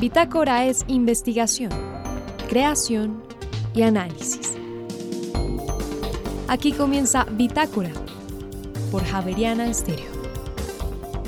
Bitácora es investigación, creación y análisis. Aquí comienza Bitácora por Javeriana Estéreo.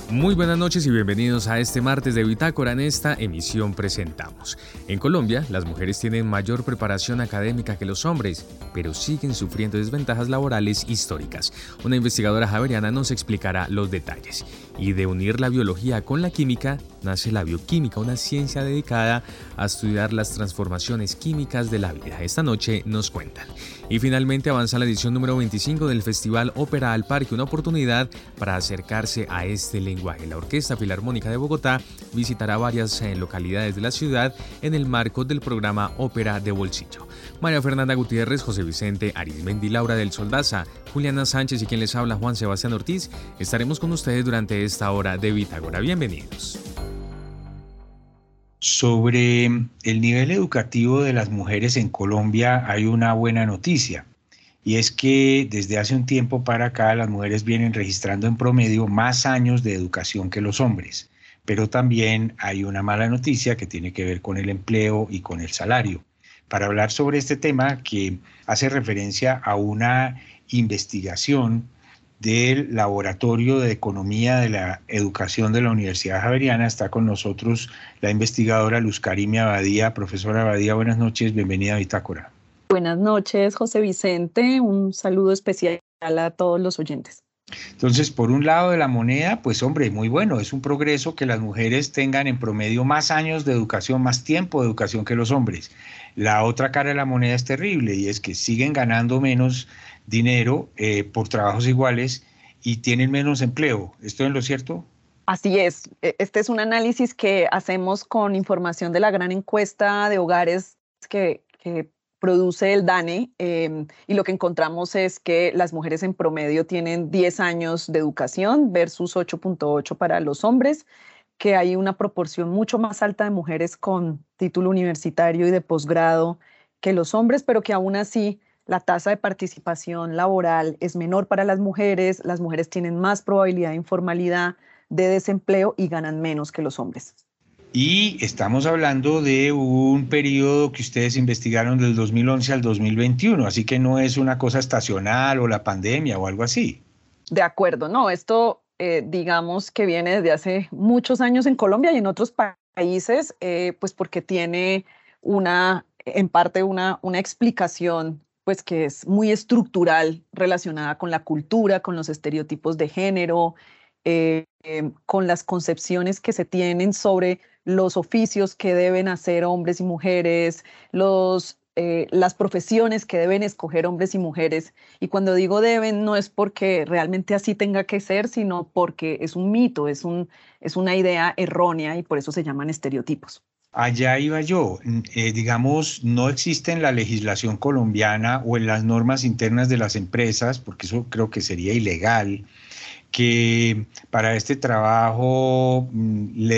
Muy buenas noches y bienvenidos a este martes de Bitácora. En esta emisión presentamos. En Colombia, las mujeres tienen mayor preparación académica que los hombres, pero siguen sufriendo desventajas laborales históricas. Una investigadora javeriana nos explicará los detalles. Y de unir la biología con la química, nace la bioquímica, una ciencia dedicada a estudiar las transformaciones químicas de la vida. Esta noche nos cuentan. Y finalmente avanza la edición número 25 del Festival Ópera al Parque, una oportunidad para acercarse a este lenguaje. La Orquesta Filarmónica de Bogotá visitará varias eh, localidades de la ciudad en el marco del programa Ópera de Bolsillo. María Fernanda Gutiérrez, José Vicente Arizmendi, Laura del Soldaza, Juliana Sánchez y quien les habla Juan Sebastián Ortiz, estaremos con ustedes durante esta hora de Bitágora. Bienvenidos. Sobre el nivel educativo de las mujeres en Colombia hay una buena noticia y es que desde hace un tiempo para acá las mujeres vienen registrando en promedio más años de educación que los hombres, pero también hay una mala noticia que tiene que ver con el empleo y con el salario. Para hablar sobre este tema que hace referencia a una investigación del Laboratorio de Economía de la Educación de la Universidad Javeriana. Está con nosotros la investigadora Luz Karimia Abadía. Profesora Abadía, buenas noches, bienvenida a Bitácora. Buenas noches, José Vicente. Un saludo especial a todos los oyentes. Entonces, por un lado de la moneda, pues hombre, muy bueno, es un progreso que las mujeres tengan en promedio más años de educación, más tiempo de educación que los hombres. La otra cara de la moneda es terrible y es que siguen ganando menos dinero eh, por trabajos iguales y tienen menos empleo. ¿Esto es lo cierto? Así es. E, este es un análisis que hacemos con información de la gran encuesta de hogares que, produce el DANE em, y lo que encontramos es que las mujeres en promedio tienen 10 años de educación versus 8.8 para los hombres, que hay una proporción mucho más alta de mujeres con título universitario y de posgrado que los hombres, pero que aún así la tasa de participación laboral es menor para las mujeres, las mujeres tienen más probabilidad de informalidad, de desempleo y ganan menos que los hombres. Y estamos hablando de un periodo que ustedes investigaron del 2011 al 2021, así que no es una cosa estacional o la pandemia o algo así. De acuerdo, no, esto eh, digamos que viene desde hace muchos años en Colombia y en otros países, eh, pues porque tiene una, en parte una, una explicación pues que es muy estructural relacionada con la cultura, con los estereotipos de género, eh, em, con las concepciones que se tienen sobre los oficios que deben hacer hombres y mujeres, los, eh, las profesiones que deben escoger hombres y mujeres. Y cuando digo deben, no es porque realmente así tenga que ser, sino porque es un mito, es, un, es una idea errónea y por eso se llaman estereotipos. Allá iba yo, eh, digamos, no existe en la legislación colombiana o en las normas internas de las empresas, porque eso creo que sería ilegal, que para este trabajo, mm,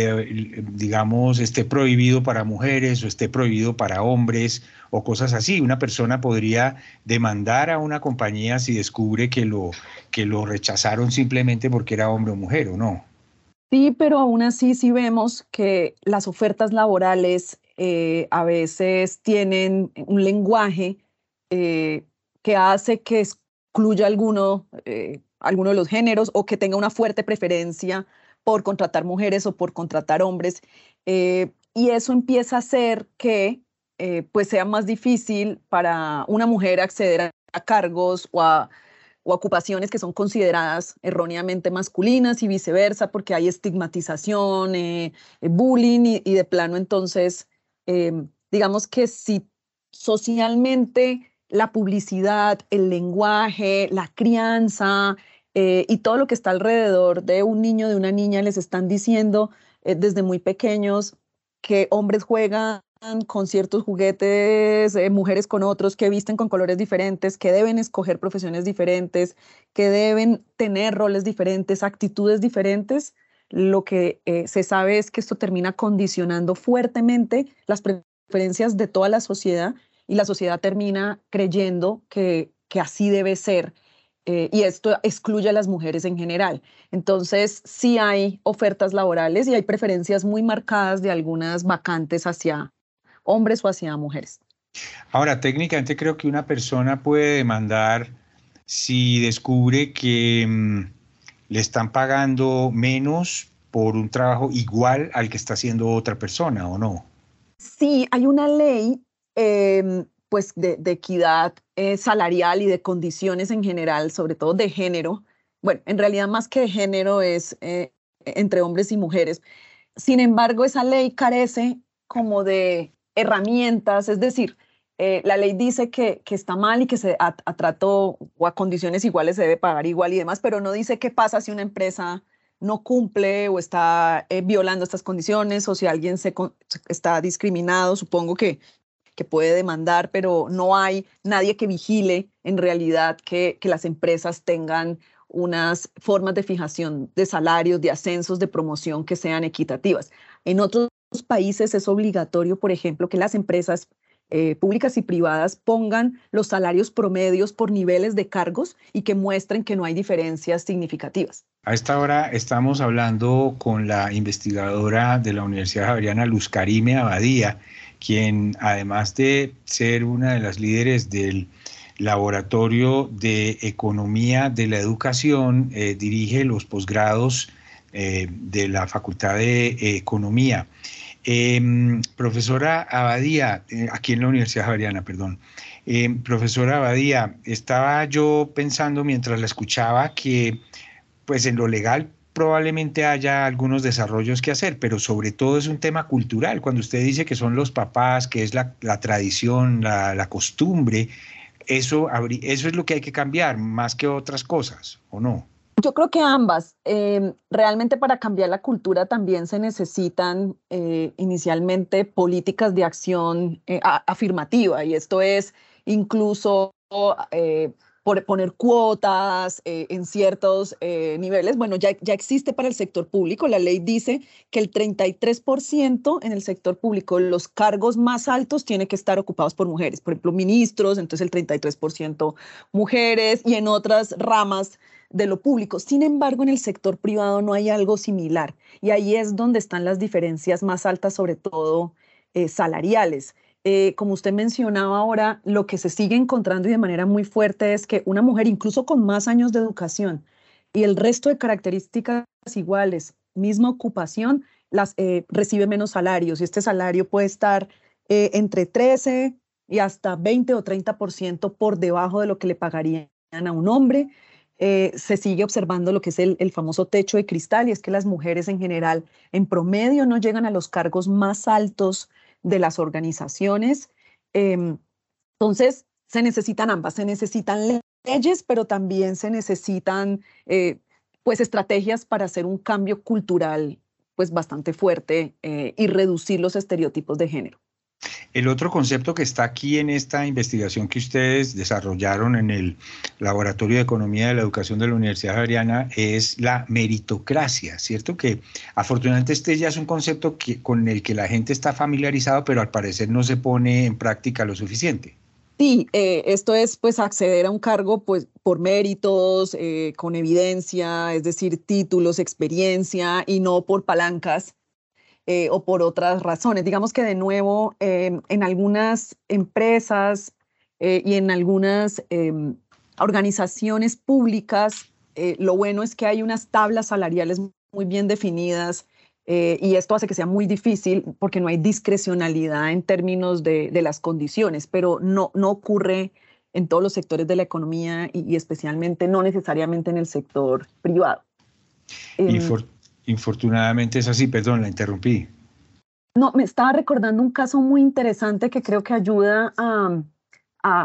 digamos, esté prohibido para mujeres o esté prohibido para hombres o cosas así. Una persona podría demandar a una compañía si descubre que lo, que lo rechazaron simplemente porque era hombre o mujer o no. Sí, pero aún así sí vemos que las ofertas laborales eh, a veces tienen un lenguaje eh, que hace que excluya alguno, eh, alguno de los géneros o que tenga una fuerte preferencia por contratar mujeres o por contratar hombres. y eso empieza a hacer que pues sea más difícil para una mujer acceder a cargos o a o ocupaciones que son consideradas erróneamente masculinas y viceversa, porque hay estigmatización, eh, eh, bullying y, de plano entonces, em, digamos que si socialmente la publicidad, el lenguaje, la crianza eh, y todo lo que está alrededor de un niño, de una niña, les están diciendo desde muy pequeños que hombres juegan con ciertos juguetes, eh, mujeres con otros, que visten con colores diferentes, que deben escoger profesiones diferentes, que deben tener roles diferentes, actitudes diferentes, lo que eh, se sabe es que esto termina condicionando fuertemente las preferencias de toda la sociedad y la sociedad termina creyendo que, que así debe ser. Eh, y esto excluye a las mujeres en general. Entonces, sí hay ofertas laborales y hay preferencias muy marcadas de algunas vacantes hacia hombres o hacia mujeres. Ahora, técnicamente creo que una persona puede demandar si descubre que mm, le están pagando menos por un trabajo igual al que está haciendo otra persona, ¿o no? Sí, hay una ley em, pues de, equidad eh, salarial y de condiciones en general, sobre todo de género. Bueno, en realidad más que de género es eh, entre hombres y mujeres. Sin embargo, esa ley carece como de herramientas, es decir, eh, la ley dice que, que, está mal y que se, a, trato o a condiciones iguales se debe pagar igual y demás, pero no dice qué pasa si una empresa no cumple o está violando estas condiciones o si alguien se, está discriminado. Supongo que que puede demandar, pero no hay nadie que vigile en realidad que, las empresas tengan unas formas de fijación de salarios, de ascensos, de promoción que sean equitativas. En otros países es obligatorio, por ejemplo, que las empresas eh, públicas y privadas pongan los salarios promedios por niveles de cargos y que muestren que no hay diferencias significativas. A esta hora estamos hablando con la investigadora de la Universidad Javeriana Luz Karime Abadía quien además de ser una de las líderes del Laboratorio de Economía de la Educación, eh, dirige los posgrados eh, de la Facultad de Economía. Em, profesora Abadía, eh, aquí en la Universidad Javeriana, perdón. Em, profesora Abadía, estaba yo pensando mientras la escuchaba que pues en lo legal probablemente haya algunos desarrollos que hacer, pero sobre todo es un tema cultural. Cuando usted dice que son los papás, que es la, tradición, la, costumbre, eso, eso es lo que hay que cambiar más que otras cosas, ¿o no? Yo creo que ambas. Em, realmente para cambiar la cultura también se necesitan eh, inicialmente políticas de acción eh, afirmativa y esto es incluso eh, por poner cuotas eh, en ciertos eh, niveles. Bueno, ya, ya existe para el sector público. La ley dice que el 33% en el sector público, los cargos más altos, tienen que estar ocupados por mujeres. Por ejemplo, ministros, entonces el 33% mujeres y en otras ramas de lo público. Sin embargo, en el sector privado no hay algo similar y ahí es donde están las diferencias más altas, sobre todo eh, salariales. Eh, como usted mencionaba ahora, lo que se sigue encontrando y de manera muy fuerte es que una mujer, incluso con más años de educación y el resto de características iguales, misma ocupación, las, eh, recibe menos salarios y este salario puede estar eh, entre 13 y hasta 20 o 30% por debajo de lo que le pagarían a un hombre. se sigue observando lo que es el, el, famoso techo de cristal y es que las mujeres en general en promedio no llegan a los cargos más altos de las organizaciones. Em, entonces, se necesitan ambas, se necesitan leyes, pero también se necesitan eh, pues estrategias para hacer un cambio cultural pues bastante fuerte eh, y reducir los estereotipos de género. El otro concepto que está aquí en esta investigación que ustedes desarrollaron en el Laboratorio de Economía de la Educación de la Universidad Javeriana es la meritocracia, ¿cierto? Que afortunadamente este ya es un concepto con el que la gente está familiarizado, pero al parecer no se pone en práctica lo suficiente. Sí, eh, esto es pues acceder a un cargo pues por méritos, eh, con evidencia, es decir, títulos, experiencia y no por palancas eh, o por otras razones. Digamos que de nuevo, em, en algunas empresas eh, y en algunas em, organizaciones públicas, eh, lo bueno es que hay unas tablas salariales muy bien definidas y esto hace que sea muy difícil porque no hay discrecionalidad en términos de, las condiciones, pero no, no ocurre en todos los sectores de la economía y, especialmente no necesariamente en el sector privado. Y, em, Infortunadamente es así, perdón, la interrumpí. No, me estaba recordando un caso muy interesante que creo que ayuda a,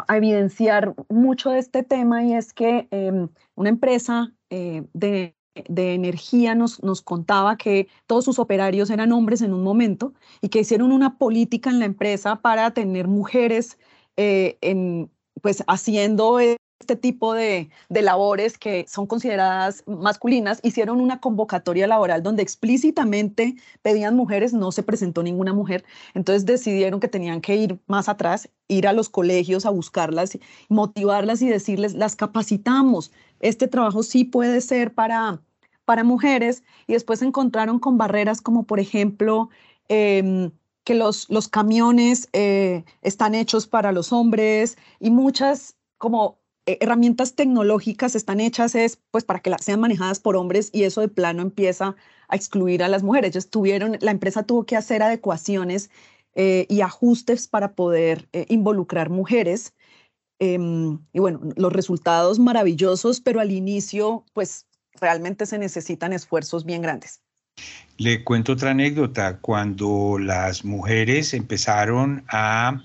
evidenciar mucho de este tema y es que em, una empresa eh, de, energía nos, contaba que todos sus operarios eran hombres en un momento y que hicieron una política en la empresa para tener mujeres eh, en, pues haciendo este tipo de, labores que son consideradas masculinas, hicieron una convocatoria laboral donde explícitamente pedían mujeres, no se presentó ninguna mujer, entonces decidieron que tenían que ir más atrás, ir a los colegios a buscarlas, motivarlas y decirles, las capacitamos, este trabajo sí puede ser para, para mujeres y después se encontraron con barreras como por ejemplo em, que los, los camiones eh, están hechos para los hombres y muchas como herramientas tecnológicas están hechas es pues para que sean manejadas por hombres y eso de plano empieza a excluir a las mujeres. Ellos la empresa tuvo que hacer adecuaciones eh, y ajustes para poder involucrar mujeres. Em, y bueno, los resultados maravillosos, pero al inicio pues realmente se necesitan esfuerzos bien grandes. Le cuento otra anécdota. Cuando las mujeres empezaron a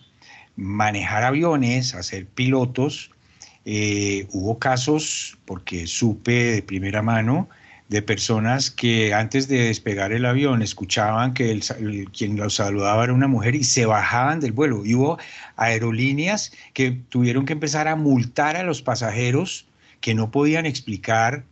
manejar aviones, a ser pilotos, eh, hubo casos, porque supe de primera mano, de personas que antes de despegar el avión escuchaban que quien los saludaba era una mujer y se bajaban del vuelo. Hubo aerolíneas que tuvieron que empezar a multar a los pasajeros que no podían explicar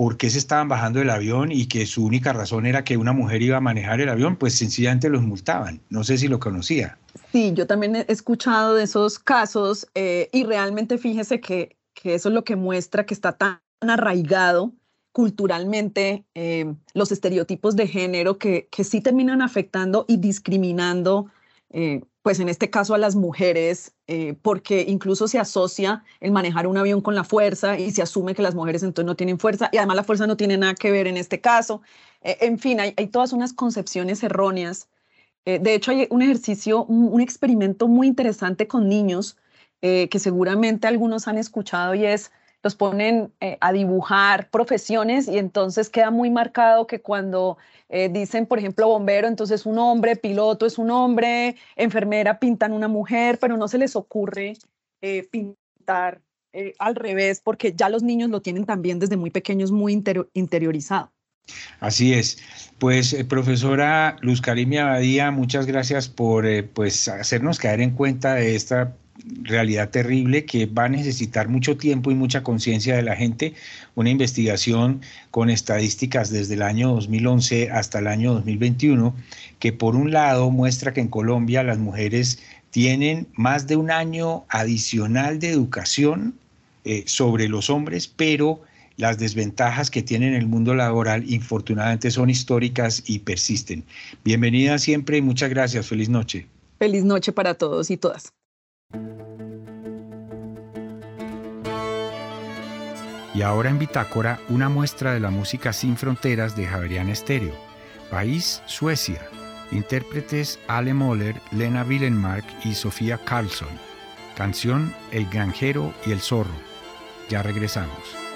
por qué se estaban bajando del avión y que su única razón era que una mujer iba a manejar el avión, pues sencillamente los multaban. No sé si lo conocía. Sí, yo también he escuchado de esos casos eh, y realmente fíjese que, que, eso es lo que muestra que está tan arraigado culturalmente eh, los estereotipos de género que, que sí terminan afectando y discriminando eh, pues en este caso a las mujeres, eh, porque incluso se asocia el manejar un avión con la fuerza y se asume que las mujeres entonces no tienen fuerza y además la fuerza no tiene nada que ver en este caso. Eh, en fin, hay, todas unas concepciones erróneas. de hecho, hay un ejercicio, un, experimento muy interesante con niños que seguramente algunos han escuchado y es los ponen eh, a dibujar profesiones y entonces queda muy marcado que cuando eh, dicen, por ejemplo, bombero, entonces un hombre, piloto es un hombre, enfermera pintan una mujer, pero no se les ocurre eh, pintar al revés porque ya los niños lo tienen también desde muy pequeños muy interiorizado. Así es. Pues, profesora Luz Karimia Abadía, muchas gracias por pues, hacernos caer en cuenta de esta realidad terrible que va a necesitar mucho tiempo y mucha conciencia de la gente, una investigación con estadísticas desde el año 2011 hasta el año 2021, que por un lado muestra que en Colombia las mujeres tienen más de un año adicional de educación eh, sobre los hombres, pero las desventajas que tienen en el mundo laboral infortunadamente son históricas y persisten. Bienvenida siempre y muchas gracias. Feliz noche. Feliz noche para todos y todas. Y ahora en Bitácora, una muestra de la música sin fronteras de Javerian Estéreo. País, Suecia. Intérpretes Ale Moller, Lena Willenmark y Sofía Carlson. Canción El granjero y el zorro. Ya regresamos.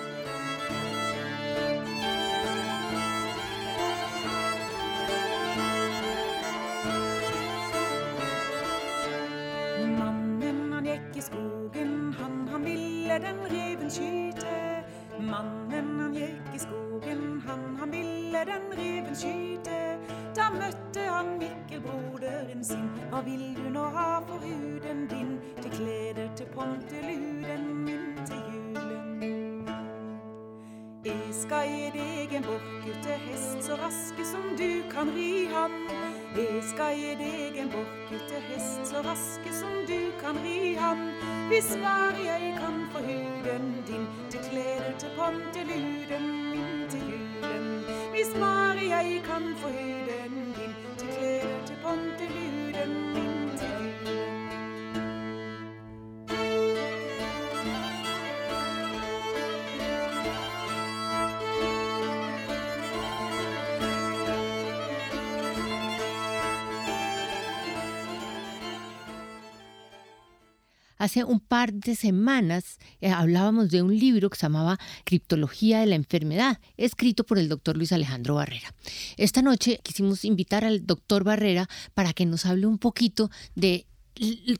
Hace un par de semanas eh, hablábamos de un libro que se llamaba Criptología de la Enfermedad, escrito por el doctor Luis Alejandro Barrera. Esta noche quisimos invitar al doctor Barrera para que nos hable un poquito de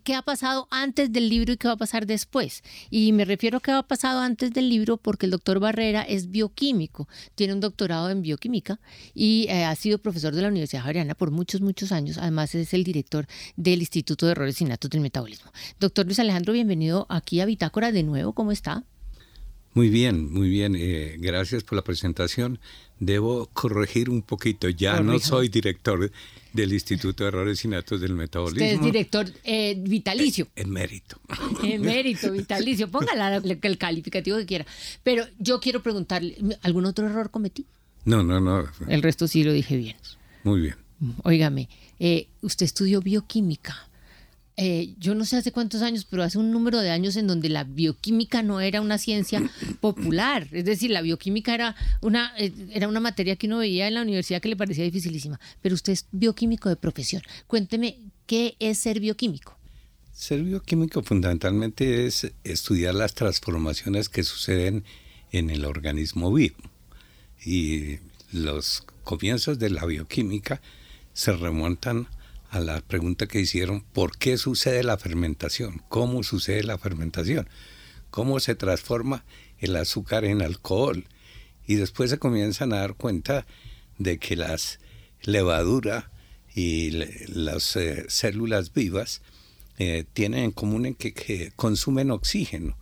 qué ha pasado antes del libro y qué va a pasar después. Y me refiero a qué ha pasado antes del libro porque el doctor Barrera es bioquímico, tiene un doctorado en bioquímica y eh, ha sido profesor de la Universidad Javeriana por muchos, muchos años. Además es el director del Instituto de Errores Innatos del Metabolismo. Doctor Luis Alejandro, bienvenido aquí a Bitácora de nuevo, ¿cómo está? Muy bien, muy bien. Eh, gracias por la presentación. Debo corregir un poquito. Ya no soy director del Instituto de Errores Innatos del Metabolismo. Usted es director eh, vitalicio. En mérito. En mérito, vitalicio. Póngala el calificativo que quiera. Pero yo quiero preguntarle, ¿algún otro error cometí? No, no, no. El resto sí lo dije bien. Muy bien. Óigame, eh, usted estudió bioquímica. Eh, yo no sé hace cuántos años, pero hace un número de años en donde la bioquímica no era una ciencia popular. Es decir, la bioquímica era una, eh, era una materia que uno veía en la universidad que le parecía dificilísima. Pero usted es bioquímico de profesión. Cuénteme, ¿qué es ser bioquímico? Ser bioquímico fundamentalmente es estudiar las transformaciones que suceden en el organismo vivo. Y los comienzos de la bioquímica se remontan a la pregunta que hicieron, ¿por qué sucede la fermentación? ¿Cómo sucede la fermentación? ¿Cómo se transforma el azúcar en alcohol? Y después se comienzan a dar cuenta de que las levadura y las eh, células vivas eh, tienen en común en que, consumen oxígeno.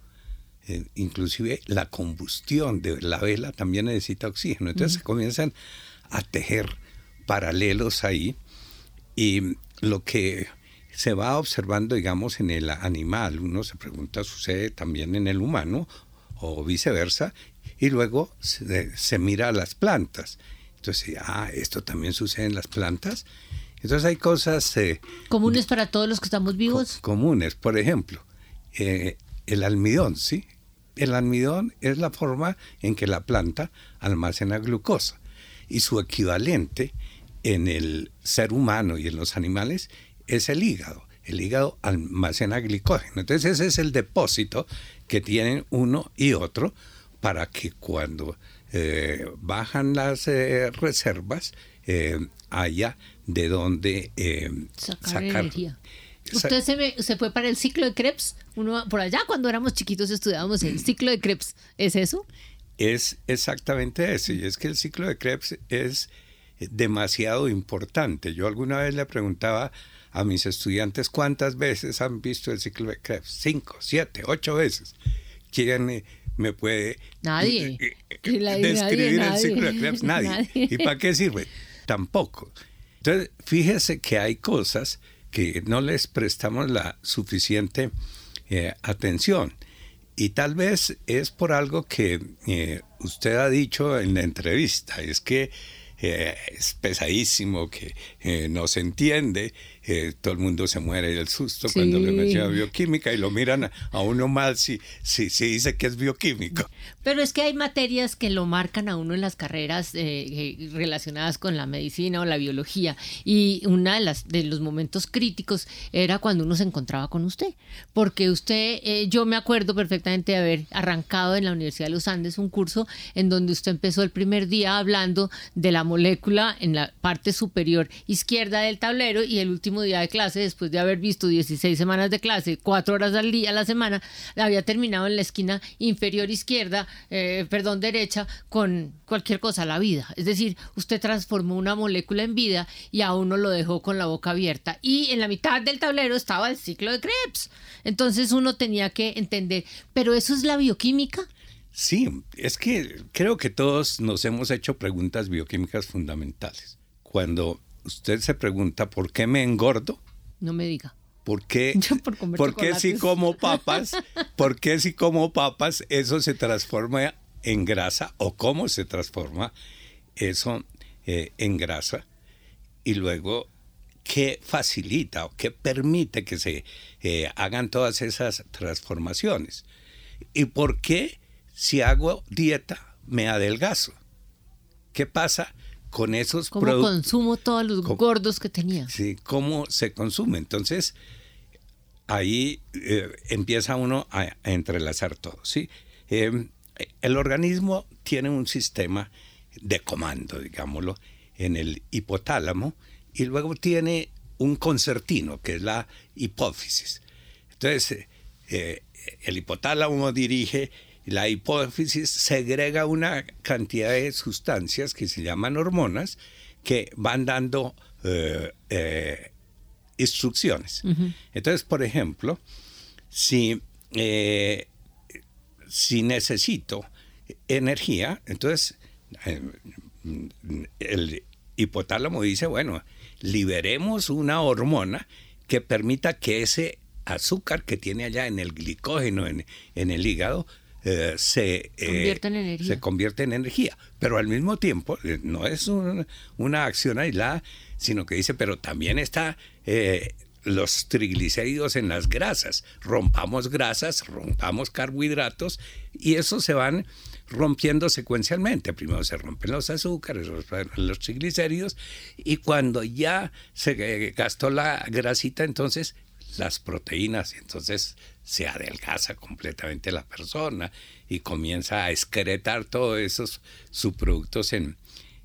Eh, inclusive la combustión de la vela también necesita oxígeno. Entonces se comienzan a tejer paralelos ahí y lo que se va observando, digamos, en el animal, uno se pregunta, sucede también en el humano o viceversa, y luego se, mira a las plantas. Entonces, ah, esto también sucede en las plantas. Entonces hay cosas... Eh, comunes para todos los que estamos vivos. comunes, por ejemplo, eh, el almidón, ¿sí? El almidón es la forma en que la planta almacena glucosa y su equivalente en el ser humano y en los animales es el hígado. El hígado almacena glicógeno. Entonces ese es el depósito que tienen uno y otro para que cuando eh, bajan las eh, reservas eh, haya de dónde sacar, energía. Usted se, se, fue para el ciclo de Krebs. Uno, por allá cuando éramos chiquitos estudiábamos el ciclo de Krebs. ¿Es eso? Es exactamente eso. Y es que el ciclo de Krebs es demasiado importante. Yo alguna vez le preguntaba a mis estudiantes cuántas veces han visto el ciclo de Krebs. Cinco, siete, ocho veces. ¿Quién me puede nadie. describir el ciclo de Krebs? Nadie. ¿Y para qué sirve? Tampoco. Entonces, fíjese que hay cosas que no les prestamos la suficiente eh, atención. Y tal vez es por algo que eh, usted ha dicho en la entrevista, es que eh, es pesadísimo, que eh, no se entiende, eh, todo el mundo se muere del susto cuando le menciona bioquímica y lo miran a, uno mal si, si, si, dice que es bioquímico. Pero es que hay materias que lo marcan a uno en las carreras relacionadas con la medicina o la biología. Y una de, las, de los momentos críticos era cuando uno se encontraba con usted, porque usted, yo me acuerdo perfectamente de haber arrancado en la Universidad de los Andes un curso en donde usted empezó el primer día hablando de la molécula en la parte superior izquierda del tablero y el último día de clase, después de haber visto 16 semanas de clase, cuatro horas al día a la semana, había terminado en la esquina inferior izquierda, eh, perdón, derecha, con cualquier cosa, la vida. Es decir, usted transformó una molécula en vida y a uno lo dejó con la boca abierta. Y en la mitad del tablero estaba el ciclo de Krebs. Entonces uno tenía que entender, pero eso es la bioquímica. Sí, es que creo que todos nos hemos hecho preguntas bioquímicas fundamentales. Cuando usted se pregunta por qué me engordo, no me diga. ¿Por qué, por si como papas? ¿Por qué si como papas eso se transforma en grasa? ¿O cómo se transforma eso eh, en grasa? Y luego, ¿qué facilita o qué permite que se eh, hagan todas esas transformaciones? ¿Y por qué si hago dieta, me adelgazo. ¿Qué pasa con esos productos? ¿Cómo consumo todos los gordos que tenía? Sí, ¿cómo se consume? Entonces, ahí eh, empieza uno a, entrelazar todo, ¿sí? Em, el organismo tiene un sistema de comando, digámoslo, en el hipotálamo y luego tiene un concertino, que es la hipófisis. Entonces, eh, el hipotálamo dirige la hipófisis segrega una cantidad de sustancias que se llaman hormonas que van dando eh, eh, instrucciones. Entonces, por ejemplo, si eh, si necesito energía, entonces el hipotálamo dice, bueno, liberemos una hormona que permita que ese azúcar que tiene allá en el glicógeno, en, el hígado, eh, se, eh, se convierte en energía. Pero al mismo tiempo, no es una acción aislada, sino que dice, pero también está los triglicéridos en las grasas. Rompamos grasas, rompamos carbohidratos y eso se van rompiendo secuencialmente. Primero se rompen los azúcares, los triglicéridos y cuando ya se gastó la grasita, entonces las proteínas, y entonces se adelgaza completamente la persona y comienza a excretar todos esos subproductos en,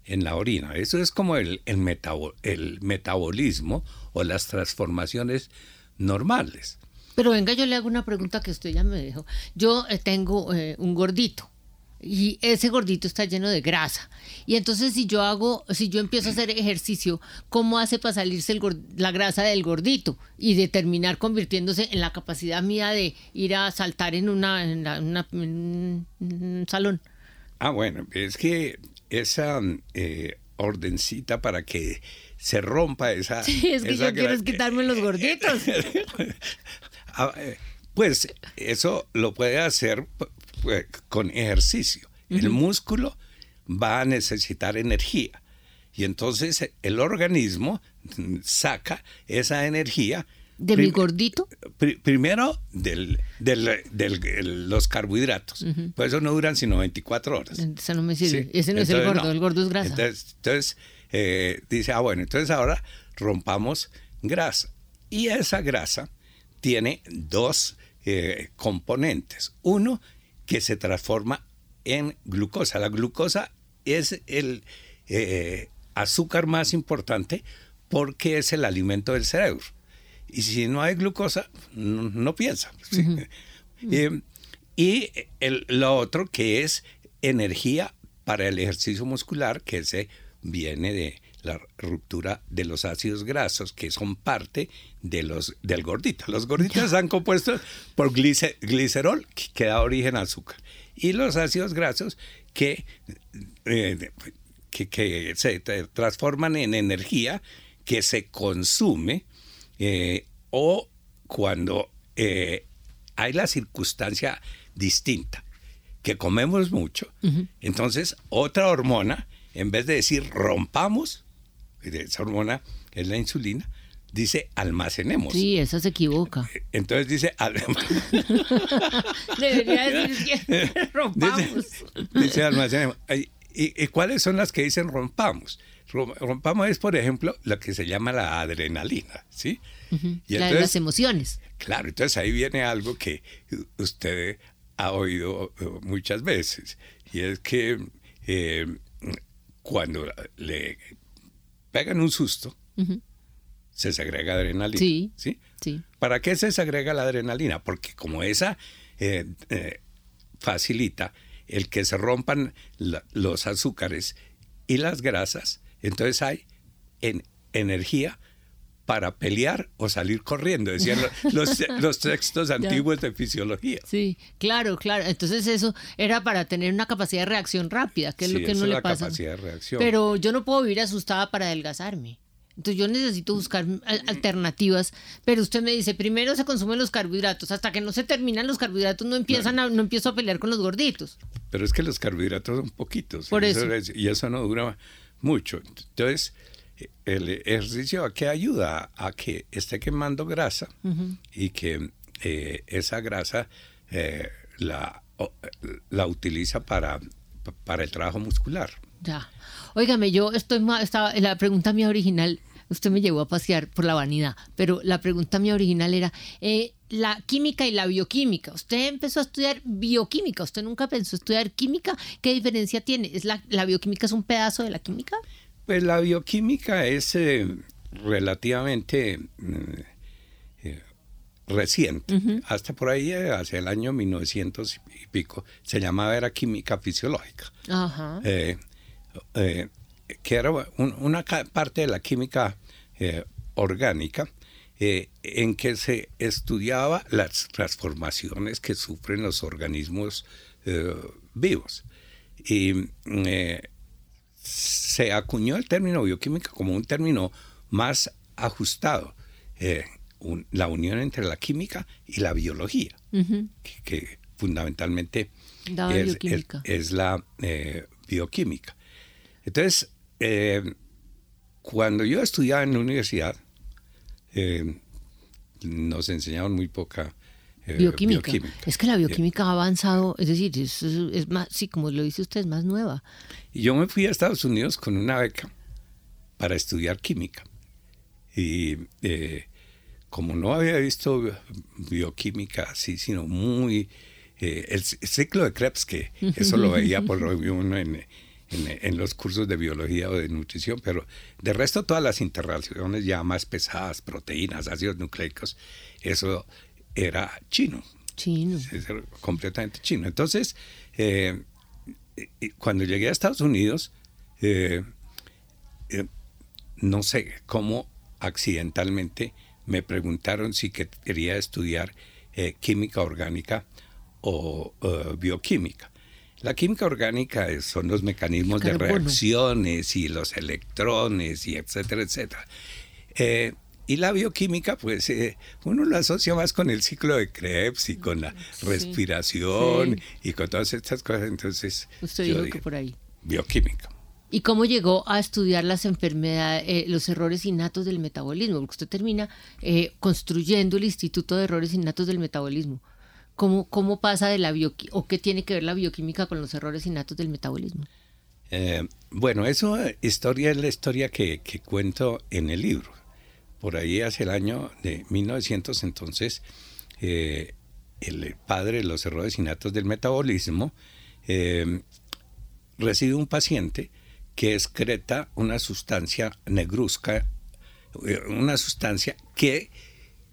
en la orina. Eso es como el, el, el metabolismo o las transformaciones normales. Pero venga, yo le hago una pregunta que usted ya me dijo. Yo eh, tengo eh, un gordito y ese gordito está lleno de grasa. Y entonces si yo hago, si yo empiezo a hacer ejercicio, ¿cómo hace para salirse la grasa del gordito y de terminar convirtiéndose en la capacidad mía de ir a saltar en, una, en, un salón? Ah, bueno, es que esa eh, ordencita para que se rompa esa... Sí, es que yo quiero quitarme los gorditos. Ah, eh, pues eso lo puede hacer con ejercicio. El músculo va a necesitar energía y entonces el organismo saca esa energía ¿De mi gordito? primero, de los carbohidratos. Por eso no duran sino 24 horas. Eso no me sirve. Ese no es el gordo, el gordo es grasa. Entonces, eh, dice, ah, bueno, entonces ahora rompamos grasa. Y esa grasa tiene dos eh, componentes. Uno, que se transforma en glucosa. La glucosa es el eh, azúcar más importante porque es el alimento del cerebro y si no hay glucosa, no, piensa. Eh, y el, lo otro que es energía para el ejercicio muscular, que se viene de la ruptura de los ácidos grasos, que son parte de los, del gordito. Los gorditos están compuestos por glicerol, que da origen a azúcar, y los ácidos grasos que, eh, que, que se transforman en energía que se consume eh, o cuando eh, hay la circunstancia distinta, que comemos mucho, entonces otra hormona, en vez de decir rompamos, esa hormona es la insulina, dice almacenemos. Sí, esa se equivoca. Eh, entonces dice Debería decir que rompamos. Dice, almacenemos. ¿Y, cuáles son las que dicen rompamos? Rompamos es, por ejemplo, lo que se llama la adrenalina, ¿sí? la de las emociones. Claro, entonces ahí viene algo que usted ha oído eh, muchas veces, y es que eh, cuando le pegan un susto, se segrega adrenalina. Sí, sí, sí. ¿Para qué se segrega la adrenalina? Porque como esa eh, facilita el que se rompan los azúcares y las grasas, entonces hay en energía para pelear o salir corriendo, decían los, los textos antiguos de fisiología. Sí, claro, claro. Entonces eso era para tener una capacidad de reacción rápida, que es lo que no le pasa. Capacidad de reacción. Pero yo no puedo vivir asustada para adelgazarme. Entonces yo necesito buscar alternativas, pero usted me dice, primero se consumen los carbohidratos, hasta que no se terminan los carbohidratos no empiezan a, no empiezo a pelear con los gorditos. Pero es que los carbohidratos son poquitos. Por eso. y eso no dura mucho. Entonces, el ejercicio a qué ayuda a que esté quemando grasa y que eh, esa grasa eh, la, la utiliza para, para el trabajo muscular. Ya. Óigame, yo estoy estaba, la pregunta mía original, usted me llevó a pasear por la vanidad, pero la pregunta mía original era eh, la química y la bioquímica. Usted empezó a estudiar bioquímica, usted nunca pensó estudiar química. ¿Qué diferencia tiene? ¿Es la, la bioquímica es un pedazo de la química? Pues la bioquímica es eh, relativamente mm, eh, reciente. Hasta por ahí, eh, hacia el año 1900 y pico, se llamaba era química fisiológica. que era una parte de la química orgánica eh, en que se estudiaba las transformaciones que sufren los organismos eh, vivos. Y eh, se acuñó el término bioquímica como un término más ajustado, la unión entre la química y la biología, que, fundamentalmente es, la bioquímica. Entonces, cuando yo estudiaba en la universidad, eh, nos enseñaron muy poca eh, bioquímica. Es que la bioquímica ha avanzado, es decir, es, es, más, sí, como lo dice usted, es más nueva. Y yo me fui a Estados Unidos con una beca para estudiar química. Y eh, como no había visto bioquímica así, sino muy... el, ciclo de Krebs, que eso lo veía por lo uno en, en, los cursos de biología o de nutrición, pero de resto todas las interrelaciones ya más pesadas, proteínas, ácidos nucleicos, eso era chino. Chino. completamente chino. Entonces, eh, cuando llegué a Estados Unidos, eh, eh, no sé cómo accidentalmente me preguntaron si quería estudiar química orgánica o bioquímica. La química orgánica son los mecanismos de reacciones y los electrones y etcétera, etcétera. Eh, y la bioquímica, pues eh, uno lo asocia más con el ciclo de Krebs y con la respiración y con todas estas cosas. Entonces, usted dijo que por ahí. Bioquímica. ¿Y cómo llegó a estudiar las enfermedades, eh, los errores innatos del metabolismo? Porque usted termina construyendo el Instituto de Errores Innatos del Metabolismo. ¿Cómo, cómo pasa de la bioquímica o qué tiene que ver la bioquímica con los errores innatos del metabolismo? Eh, bueno, eso historia es la historia que, cuento en el libro. Por ahí hace el año de 1900, entonces, eh, el padre de los errores innatos del metabolismo eh, recibe un paciente que excreta una sustancia negruzca, una sustancia que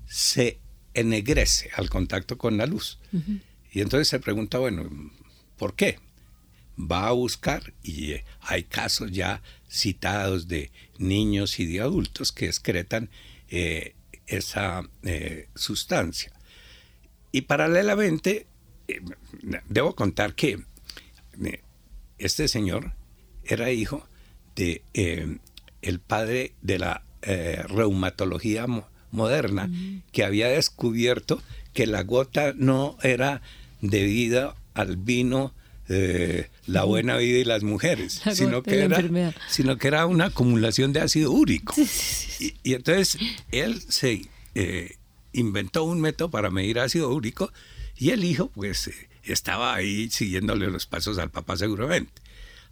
se ennegrece al contacto con la luz. Y entonces se pregunta, bueno, ¿por qué? Va a buscar y eh, hay casos ya citados de niños y de adultos que excretan eh, esa eh, sustancia. Y paralelamente, debo contar que este señor era hijo de el padre de la reumatología moderna que había descubierto que la gota no era debida al vino eh, la buena vida y las mujeres, sino que, era, sino que era una acumulación de ácido úrico. y, entonces él se eh, inventó un método para medir ácido úrico y el hijo pues eh, estaba ahí siguiéndole los pasos al papá seguramente.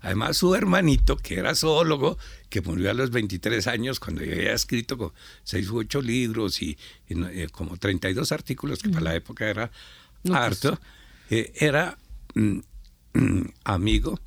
Además, su hermanito, que era zoólogo, que murió a los 23 años cuando ya había escrito seis u ocho libros y, eh, como 32 artículos, que para la época era pues. harto, era mm, mm, amigo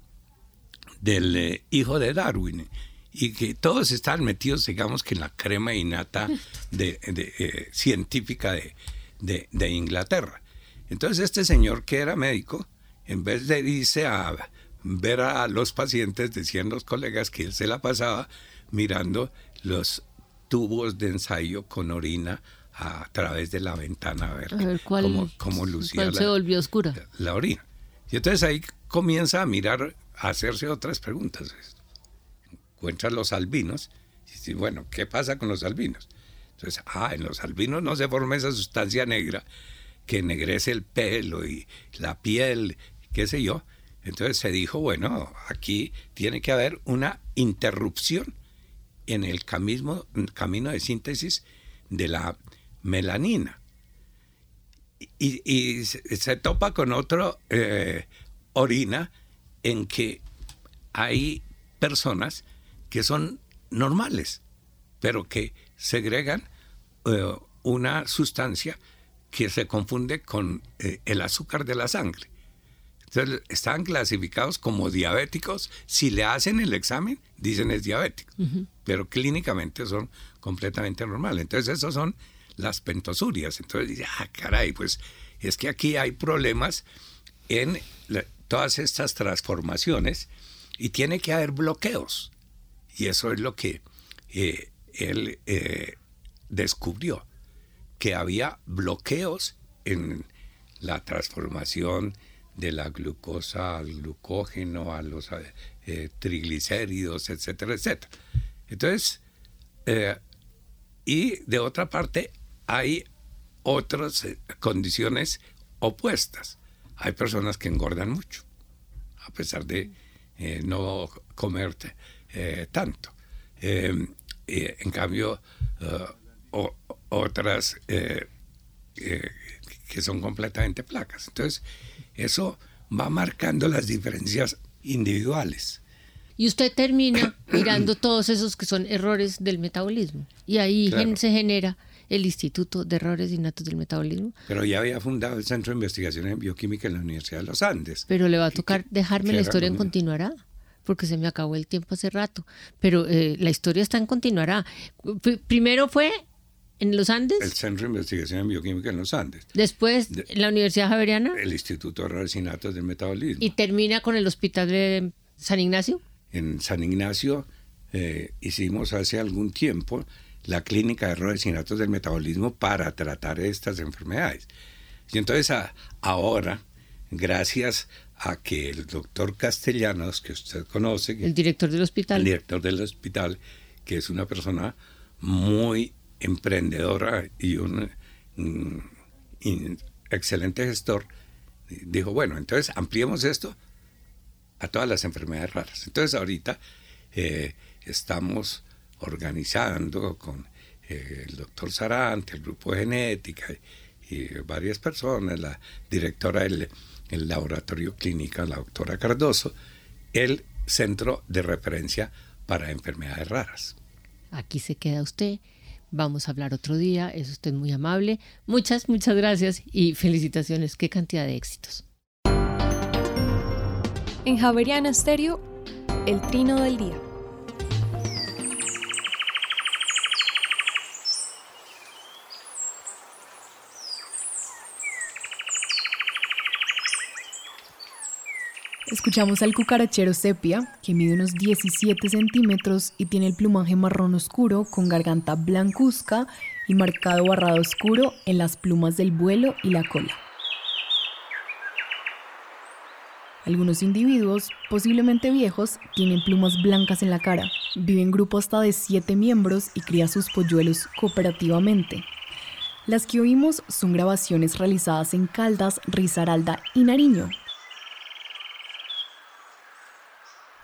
del eh, hijo de Darwin y que todos estaban metidos, digamos que en la crema innata de, científica de, de, Inglaterra. Entonces este señor que era médico, en vez de irse a ver a los pacientes, decían los colegas que él se la pasaba mirando los tubos de ensayo con orina a través de la ventana a ver, cómo, cómo, lucía se volvió oscura. La, orina. Y entonces ahí comienza a mirar, a hacerse otras preguntas. Encuentra los albinos y dice, bueno, ¿qué pasa con los albinos? Entonces, ah, en los albinos no se forma esa sustancia negra que ennegrece el pelo y la piel, qué sé yo. Entonces se dijo, bueno, aquí tiene que haber una interrupción en el camino, camino de síntesis de la melanina. Y, se topa con otra eh, orina en que hay personas que son normales, pero que segregan eh, una sustancia que se confunde con eh, el azúcar de la sangre. Entonces, están clasificados como diabéticos. Si le hacen el examen, dicen es diabético, pero clínicamente son completamente normales. Entonces, esos son las pentosurias. Entonces, dice, ah, caray, pues es que aquí hay problemas en todas estas transformaciones y tiene que haber bloqueos. Y eso es lo que eh, él eh, descubrió. que había bloqueos en la transformación de la glucosa al glucógeno, a los eh, triglicéridos, etcétera, etcétera. Entonces, y de otra parte, hay otras eh, condiciones opuestas. Hay personas que engordan mucho, a pesar de no comerte tanto. Em, en cambio, otras que son completamente placas. Entonces, eso va marcando las diferencias individuales. Y usted termina mirando todos esos que son errores del metabolismo. Y ahí se genera el Instituto de Errores Innatos del Metabolismo. Pero ya había fundado el Centro de Investigación en Bioquímica en la Universidad de los Andes. Pero le va a tocar dejarme la historia en continuará, porque se me acabó el tiempo hace rato. Pero eh, la historia está en continuará. primero fue en los Andes. El Centro de Investigación en Bioquímica en los Andes. Después, la Universidad Javeriana. El Instituto de Resinatos del Metabolismo. Y termina con el Hospital de San Ignacio. En San Ignacio eh, hicimos hace algún tiempo la clínica de resinatos del metabolismo para tratar estas enfermedades. Y entonces ahora, gracias a que el doctor Castellanos, que usted conoce, el director del hospital, el director del hospital, que es una persona muy emprendedora y un, excelente gestor, dijo, bueno, entonces ampliemos esto a todas las enfermedades raras. Entonces ahorita eh, estamos organizando con eh, el doctor Sarante, el grupo de genética y, varias personas, la directora del laboratorio clínica, la doctora Cardoso, el centro de referencia para enfermedades raras. Aquí se queda usted Vamos a hablar otro día, es usted muy amable. Muchas, muchas gracias y felicitaciones. Qué cantidad de éxitos. En Javeriana Stereo, el trino del día. Escuchamos al cucarachero sepia, que mide unos 17 centímetros y tiene el plumaje marrón oscuro con garganta blancuzca y marcado barrado oscuro en las plumas del vuelo y la cola. Algunos individuos, posiblemente viejos, tienen plumas blancas en la cara. Vive en grupo hasta de 7 miembros y cría sus polluelos cooperativamente. Las que oímos son grabaciones realizadas en Caldas, Risaralda y Nariño,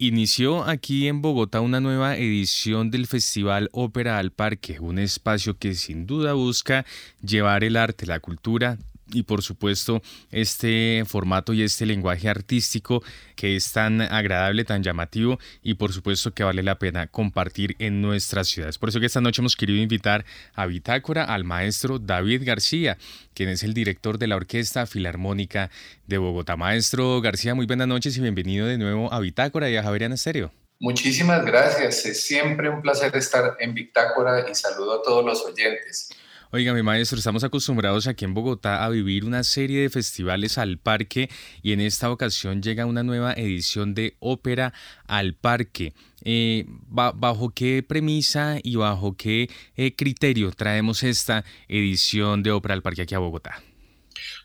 Inició aquí en Bogotá una nueva edición del Festival Ópera al Parque, un espacio que sin duda busca llevar el arte, la cultura y por supuesto este formato y este lenguaje artístico que es tan agradable, tan llamativo y por supuesto que vale la pena compartir en nuestras ciudades. Por eso que esta noche hemos querido invitar a Bitácora al maestro David García, quien es el director de la Orquesta Filarmónica de Bogotá. Maestro García, muy buenas noches y bienvenido de nuevo a Bitácora y a Javeriana Estéreo. Muchísimas gracias, es siempre un placer estar en Bitácora y saludo a todos los oyentes. Oiga, mi maestro, estamos acostumbrados aquí en Bogotá a vivir una serie de festivales al parque y en esta ocasión llega una nueva edición de Ópera al Parque. Eh, ¿Bajo qué premisa y bajo qué eh, criterio traemos esta edición de Ópera al Parque aquí a Bogotá?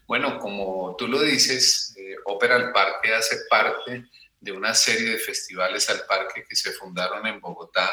Bueno, como tú lo dices, eh, Ópera al Parque hace parte de una serie de festivales al parque que se fundaron en Bogotá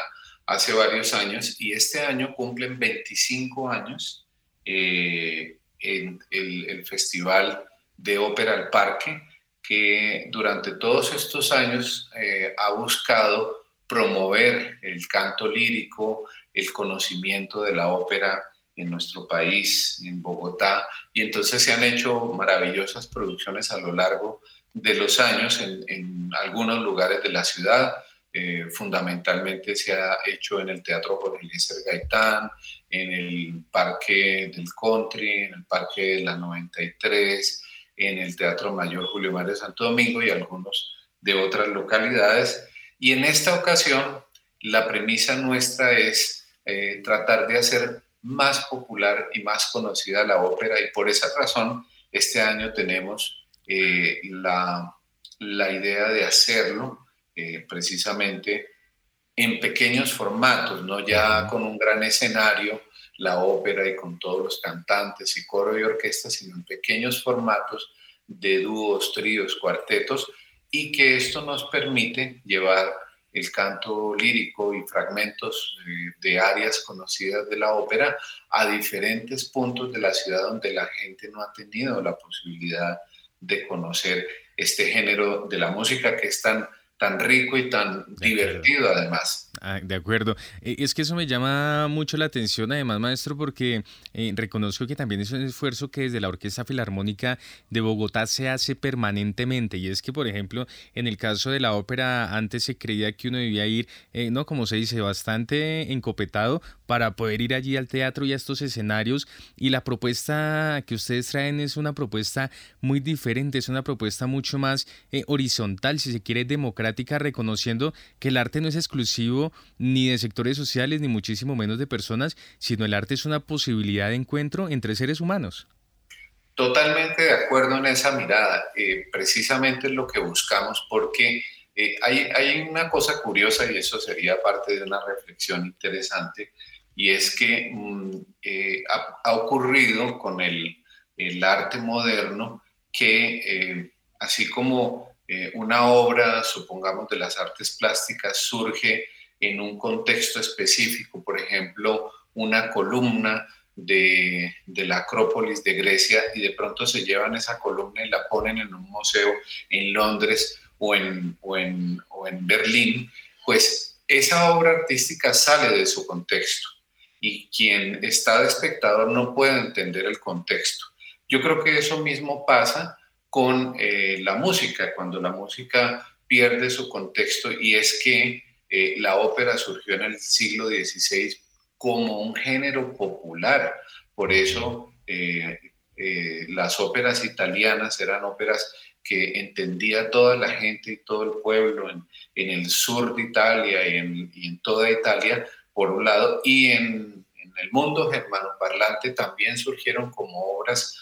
hace varios años y este año cumplen 25 años eh, el, Festival de Ópera al Parque, que durante todos estos años eh, ha buscado promover el canto lírico, el conocimiento de la ópera en nuestro país, en Bogotá, y entonces se han hecho maravillosas producciones a lo largo de los años en algunos lugares de la ciudad, eh, fundamentalmente se ha hecho en el Teatro Jorge Eliezer Gaitán, en el Parque del Country, en el Parque de la 93, en el Teatro Mayor Julio Mario Santo Domingo y algunos de otras localidades. Y en esta ocasión, la premisa nuestra es eh, tratar de hacer más popular y más conocida la ópera y por esa razón este año tenemos eh, la, la idea de hacerlo eh, precisamente en pequeños formatos, no ya con un gran escenario, la ópera y con todos los cantantes y coro y orquesta, sino en pequeños formatos de dúos, tríos, cuartetos, y que esto nos permite llevar el canto lírico y fragmentos eh, de áreas conocidas de la ópera a diferentes puntos de la ciudad donde la gente no ha tenido la posibilidad de conocer este género de la música que es tan tan rico y tan divertido además. Ah, de acuerdo. Eh, es que eso me llama mucho la atención, además, maestro, porque eh, reconozco que también es un esfuerzo que desde la Orquesta Filarmónica de Bogotá se hace permanentemente. Y es que, por ejemplo, en el caso de la ópera, antes se creía que uno debía ir, eh, no como se dice, bastante encopetado para poder ir allí al teatro y a estos escenarios. Y la propuesta que ustedes traen es una propuesta muy diferente, es una propuesta mucho más horizontal, si se quiere, democrática reconociendo que el arte no es exclusivo ni de sectores sociales, ni muchísimo menos de personas, sino el arte es una posibilidad de encuentro entre seres humanos. Totalmente de acuerdo en esa mirada. Eh, precisamente es lo que buscamos porque eh, hay, hay, una cosa curiosa y eso sería parte de una reflexión interesante y es que mm, eh, ha, ocurrido con el, el arte moderno que así como eh, una obra, supongamos, de las artes plásticas surge en un contexto específico, por ejemplo, una columna de, la Acrópolis de Grecia y de pronto se llevan esa columna y la ponen en un museo en Londres o en, o en, o en Berlín, pues esa obra artística sale de su contexto y quien está de espectador no puede entender el contexto. Yo creo que eso mismo pasa con eh, la música, cuando la música pierde su contexto y es que eh, la ópera surgió en el siglo XVI como un género popular. Por eso eh, las óperas italianas eran óperas que entendía toda la gente y todo el pueblo en, el sur de Italia y en, toda Italia, por un lado, y en, el mundo germanoparlante también surgieron como obras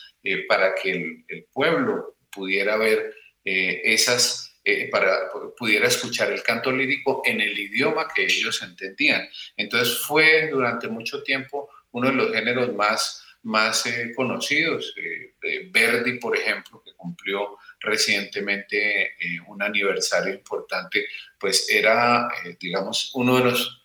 para que el, el pueblo pudiera ver eh, esas, eh, para pudiera escuchar el canto lírico en el idioma que ellos entendían. Entonces fue durante mucho tiempo uno de los géneros más, más eh, conocidos. Verdi, por ejemplo, que cumplió recientemente un aniversario importante, pues era, digamos, uno de los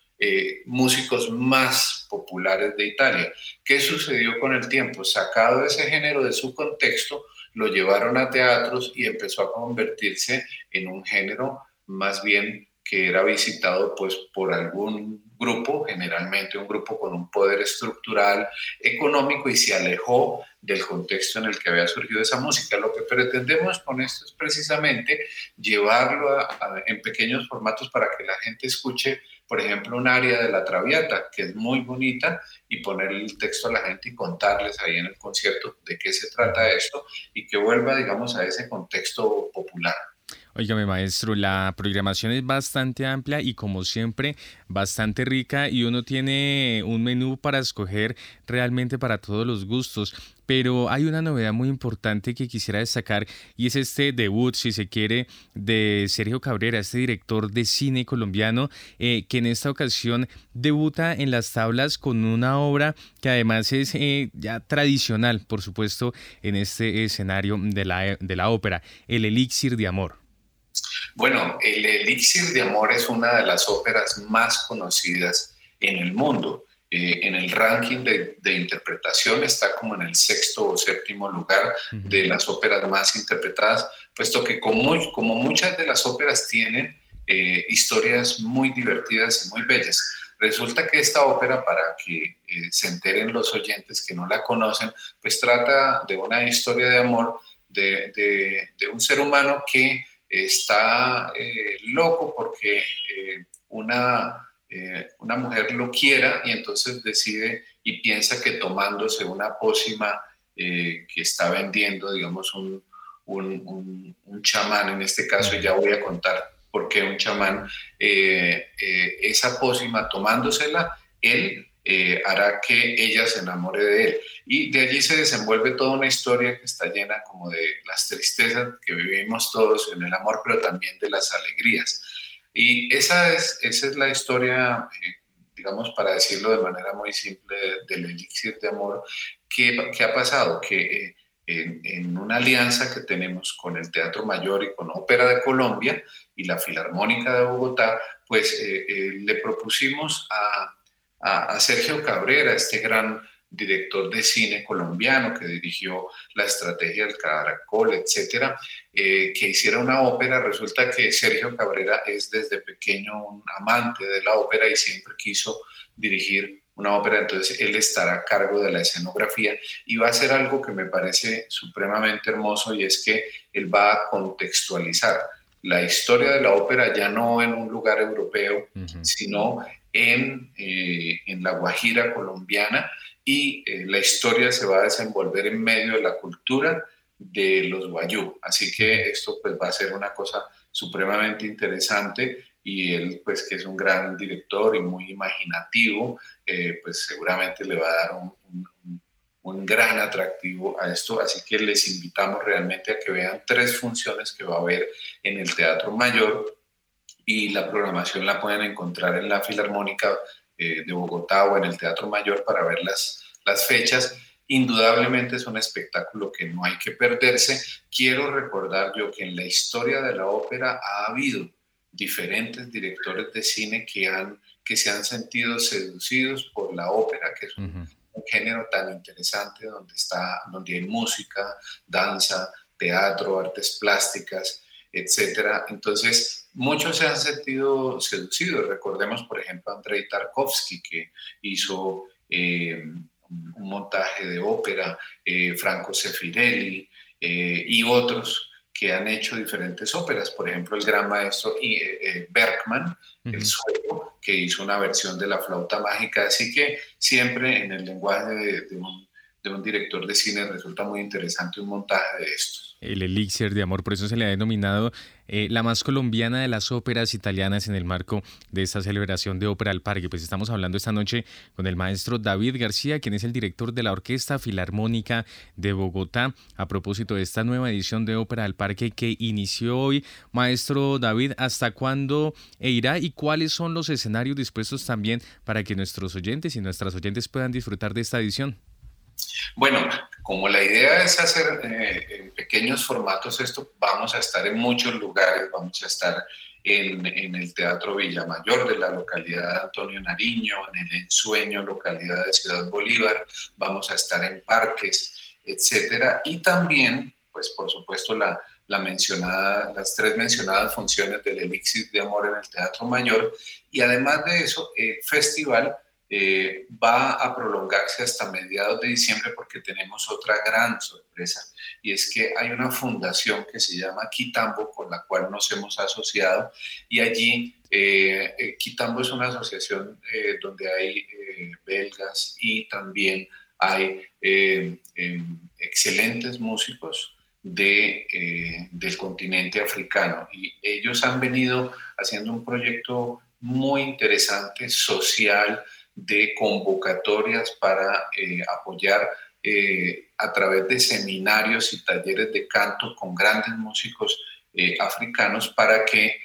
músicos más populares de Italia. ¿Qué sucedió con el tiempo? Sacado ese género de su contexto, lo llevaron a teatros y empezó a convertirse en un género más bien que era visitado pues por algún grupo, generalmente un grupo con un poder estructural económico y se alejó del contexto en el que había surgido esa música. Lo que pretendemos con esto es precisamente llevarlo en pequeños formatos para que la gente escuche por ejemplo, un área de la Traviata, que es muy bonita, y poner el texto a la gente y contarles ahí en el concierto de qué se trata esto y que vuelva, digamos, a ese contexto popular. Óigame, maestro, la programación es bastante amplia y como siempre bastante rica y uno tiene un menú para escoger realmente para todos los gustos. Pero hay una novedad muy importante que quisiera destacar y es este debut, si se quiere, de Sergio Cabrera, este director de cine colombiano, eh, que en esta ocasión debuta en las tablas con una obra que además es eh, ya tradicional, por supuesto, en este escenario de la, de la ópera, El Elixir de Amor. Bueno, El Elixir de Amor es una de las óperas más conocidas en el mundo. Eh, en el ranking de, interpretación está como en el sexto o séptimo lugar de las óperas más interpretadas, puesto que como, como muchas de las óperas tienen eh, historias muy divertidas y muy bellas. Resulta que esta ópera, para que eh, se enteren los oyentes que no la conocen, pues trata de una historia de amor de, de un ser humano que está loco porque una, una mujer lo quiera y entonces decide y piensa que tomándose una pócima que está vendiendo, digamos, un, un, un, chamán, en este caso ya voy a contar por qué un chamán, esa pócima tomándosela, él eh, hará que ella se enamore de él. Y de allí se desenvuelve toda una historia que está llena como de las tristezas que vivimos todos en el amor, pero también de las alegrías. Y esa es, esa es la historia, eh, digamos, para decirlo de manera muy simple, del elixir de amor. ¿Qué, qué ha pasado? Que eh, en, en, una alianza que tenemos con el Teatro Mayor y con Ópera de Colombia y la Filarmónica de Bogotá, pues le propusimos a a, Sergio Cabrera, este gran director de cine colombiano que dirigió La Estrategia del Caracol, etcétera, eh, que hiciera una ópera. Resulta que Sergio Cabrera es desde pequeño un amante de la ópera y siempre quiso dirigir una ópera, entonces él estará a cargo de la escenografía y va a hacer algo que me parece supremamente hermoso y es que él va a contextualizar la historia de la ópera ya no en un lugar europeo, sino en, eh, en, la Guajira colombiana y eh, la historia se va a desenvolver en medio de la cultura de los guayú. Así que esto pues va a ser una cosa supremamente interesante y él pues que es un gran director y muy imaginativo, eh, pues seguramente le va a dar un, un, un, gran atractivo a esto. Así que les invitamos realmente a que vean tres funciones que va a haber en el Teatro Mayor y la programación la pueden encontrar en la Filarmónica eh, de Bogotá o en el Teatro Mayor para ver las, las fechas. Indudablemente es un espectáculo que no hay que perderse. Quiero recordar yo que en la historia de la ópera ha habido diferentes directores de cine que, han, que se han sentido seducidos por la ópera, que es un, un género tan interesante donde, está, donde hay música, danza, teatro, artes plásticas, etcétera. Entonces, muchos se han sentido seducidos. Recordemos, por ejemplo, a Andrei Tarkovsky, que hizo eh, un montaje de ópera, eh, Franco Sefirelli eh, y otros que han hecho diferentes óperas. Por ejemplo, el gran maestro Bergman, el sueco, que hizo una versión de la flauta mágica. Así que siempre en el lenguaje de un de un director de cine resulta muy interesante un montaje de estos. El elixir de amor, por eso se le ha denominado eh, la más colombiana de las óperas italianas en el marco de esta celebración de Ópera al Parque. Pues estamos hablando esta noche con el maestro David García, quien es el director de la Orquesta Filarmónica de Bogotá, a propósito de esta nueva edición de Ópera al Parque que inició hoy. Maestro David, ¿hasta cuándo irá y cuáles son los escenarios dispuestos también para que nuestros oyentes y nuestras oyentes puedan disfrutar de esta edición? Bueno, como la idea es hacer eh, en pequeños formatos esto, vamos a estar en muchos lugares, vamos a estar en, el Teatro Villamayor de la localidad de Antonio Nariño, en el Ensueño, localidad de Ciudad Bolívar, vamos a estar en parques, etcétera, y también, pues por supuesto, la, la mencionada, las tres mencionadas funciones del Elixir de Amor en el Teatro Mayor, y además de eso, el festival eh, va a prolongarse hasta mediados de diciembre porque tenemos otra gran sorpresa y es que hay una fundación que se llama Quitambo con la cual nos hemos asociado y allí eh, eh Quitambo es una asociación eh, donde hay belgas y también hay em, excelentes músicos de, del continente africano. Y ellos han venido haciendo un proyecto muy interesante, social, de convocatorias para eh, apoyar eh, a través de seminarios y talleres de canto con grandes músicos eh, africanos para que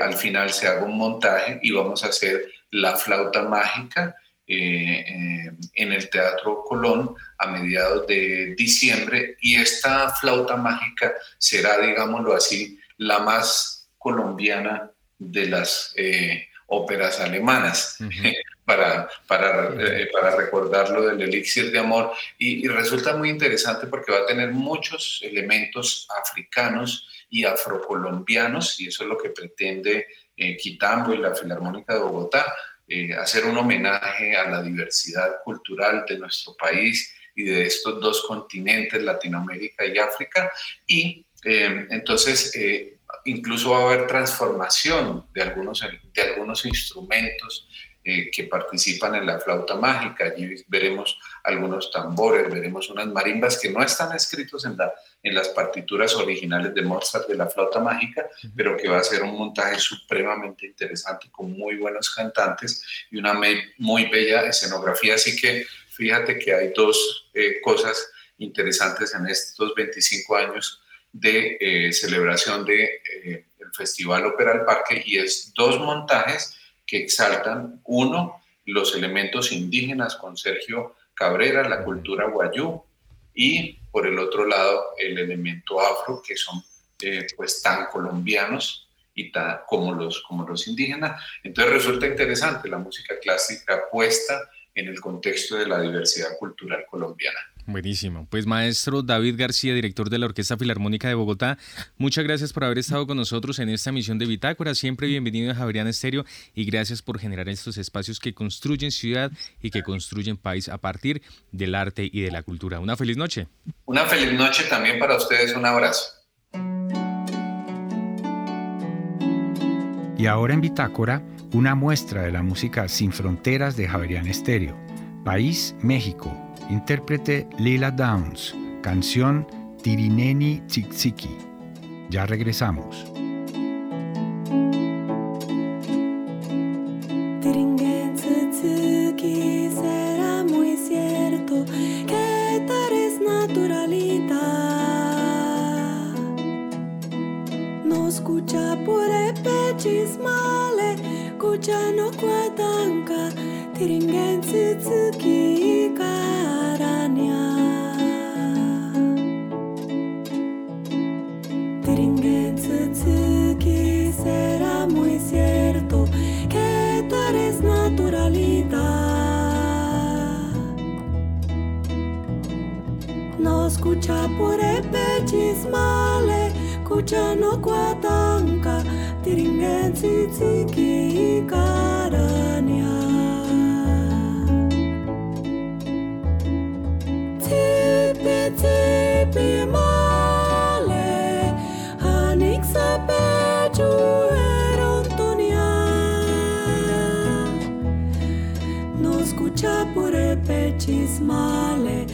al final se haga un montaje y vamos a hacer la flauta mágica en el Teatro Colón a mediados de diciembre. Y esta flauta mágica será, digámoslo así, la más colombiana de las óperas alemanas para, para, eh, para recordar lo del elixir de amor. Y, resulta muy interesante porque va a tener muchos elementos africanos y afrocolombianos, y eso es lo que pretende eh, Quitambo y la Filarmónica de Bogotá, eh, hacer un homenaje a la diversidad cultural de nuestro país y de estos dos continentes, Latinoamérica y África. Y entonces incluso va a haber transformación de algunos, de algunos instrumentos eh, que participan en la flauta mágica. Allí veremos algunos tambores, veremos unas marimbas que no están escritos en, la, en las partituras originales de Mozart de la flauta mágica, pero que va a ser un montaje supremamente interesante con muy buenos cantantes y una muy bella escenografía. Así que fíjate que hay dos eh, cosas interesantes en estos 25 años de eh, celebración del de, el Festival Ópera al Parque y es dos montajes que exaltan, uno, los elementos indígenas con Sergio Cabrera, la cultura guayú, y por el otro lado el elemento afro, que son eh, pues tan colombianos y tan, como, los, como los indígenas. Entonces resulta interesante la música clásica puesta en el contexto de la diversidad cultural colombiana. Buenísimo. Pues maestro David García, director de la Orquesta Filarmónica de Bogotá, muchas gracias por haber estado con nosotros en esta misión de Bitácora. Siempre bienvenido a Javerian Estéreo y gracias por generar estos espacios que construyen ciudad y que construyen país a partir del arte y de la cultura. Una feliz noche. Una feliz noche también para ustedes. Un abrazo. Y ahora en Bitácora, una muestra de la música sin fronteras de Javerian Estéreo. País, México Intérprete Lila Downs, canción Tirineni Tzitziki. Ya regresamos. No escucha por el pechismale, escucha no cuatanca, tiringen tziki carania. Tipi tipi chismale kuchano kwatanga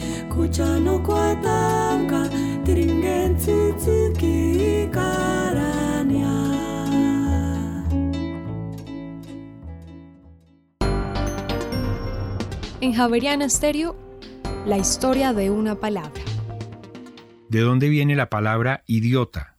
En Javeriana Stereo, la historia de una palabra. ¿De dónde viene la palabra idiota?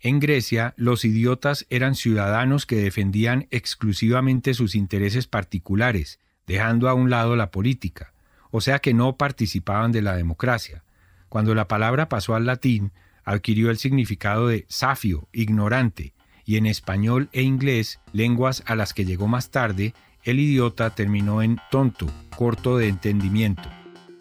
En Grecia, los idiotas eran ciudadanos que defendían exclusivamente sus intereses particulares, dejando a un lado la política o sea que no participaban de la democracia. Cuando la palabra pasó al latín, adquirió el significado de safio, ignorante, y en español e inglés, lenguas a las que llegó más tarde, el idiota terminó en tonto, corto de entendimiento.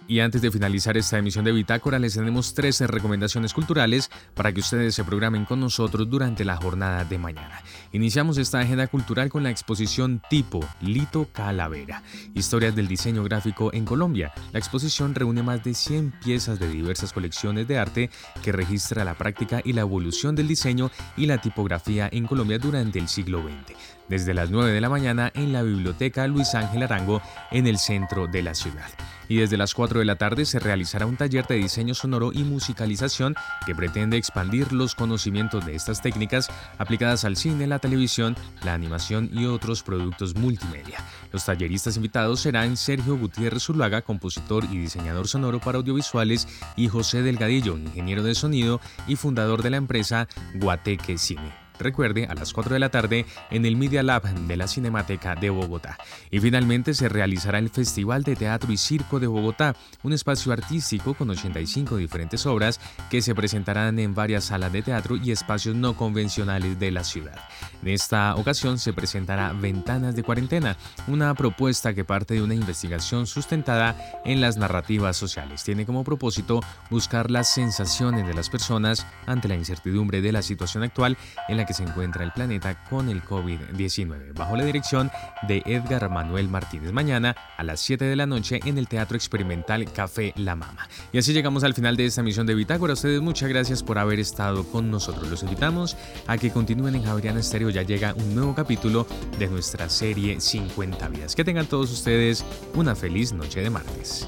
Y antes de finalizar esta emisión de Bitácora, les tenemos 13 recomendaciones culturales para que ustedes se programen con nosotros durante la jornada de mañana. Iniciamos esta agenda cultural con la exposición Tipo Lito Calavera, historias del diseño gráfico en Colombia. La exposición reúne más de 100 piezas de diversas colecciones de arte que registra la práctica y la evolución del diseño y la tipografía en Colombia durante el siglo XX desde las 9 de la mañana en la Biblioteca Luis Ángel Arango en el centro de la ciudad. Y desde las 4 de la tarde se realizará un taller de diseño sonoro y musicalización que pretende expandir los conocimientos de estas técnicas aplicadas al cine, la televisión, la animación y otros productos multimedia. Los talleristas invitados serán Sergio Gutiérrez Zuluaga, compositor y diseñador sonoro para audiovisuales, y José Delgadillo, ingeniero de sonido y fundador de la empresa Guateque Cine. Recuerde, a las 4 de la tarde en el Media Lab de la Cinemateca de Bogotá. Y finalmente se realizará el Festival de Teatro y Circo de Bogotá, un espacio artístico con 85 diferentes obras que se presentarán en varias salas de teatro y espacios no convencionales de la ciudad. En esta ocasión se presentará Ventanas de Cuarentena, una propuesta que parte de una investigación sustentada en las narrativas sociales. Tiene como propósito buscar las sensaciones de las personas ante la incertidumbre de la situación actual en la que se encuentra el planeta con el COVID-19, bajo la dirección de Edgar Manuel Martínez. Mañana a las 7 de la noche en el Teatro Experimental Café La Mama. Y así llegamos al final de esta misión de Bitácora. A ustedes muchas gracias por haber estado con nosotros. Los invitamos a que continúen en Javeriana Estéreo. Ya llega un nuevo capítulo de nuestra serie 50 vidas. Que tengan todos ustedes una feliz noche de martes.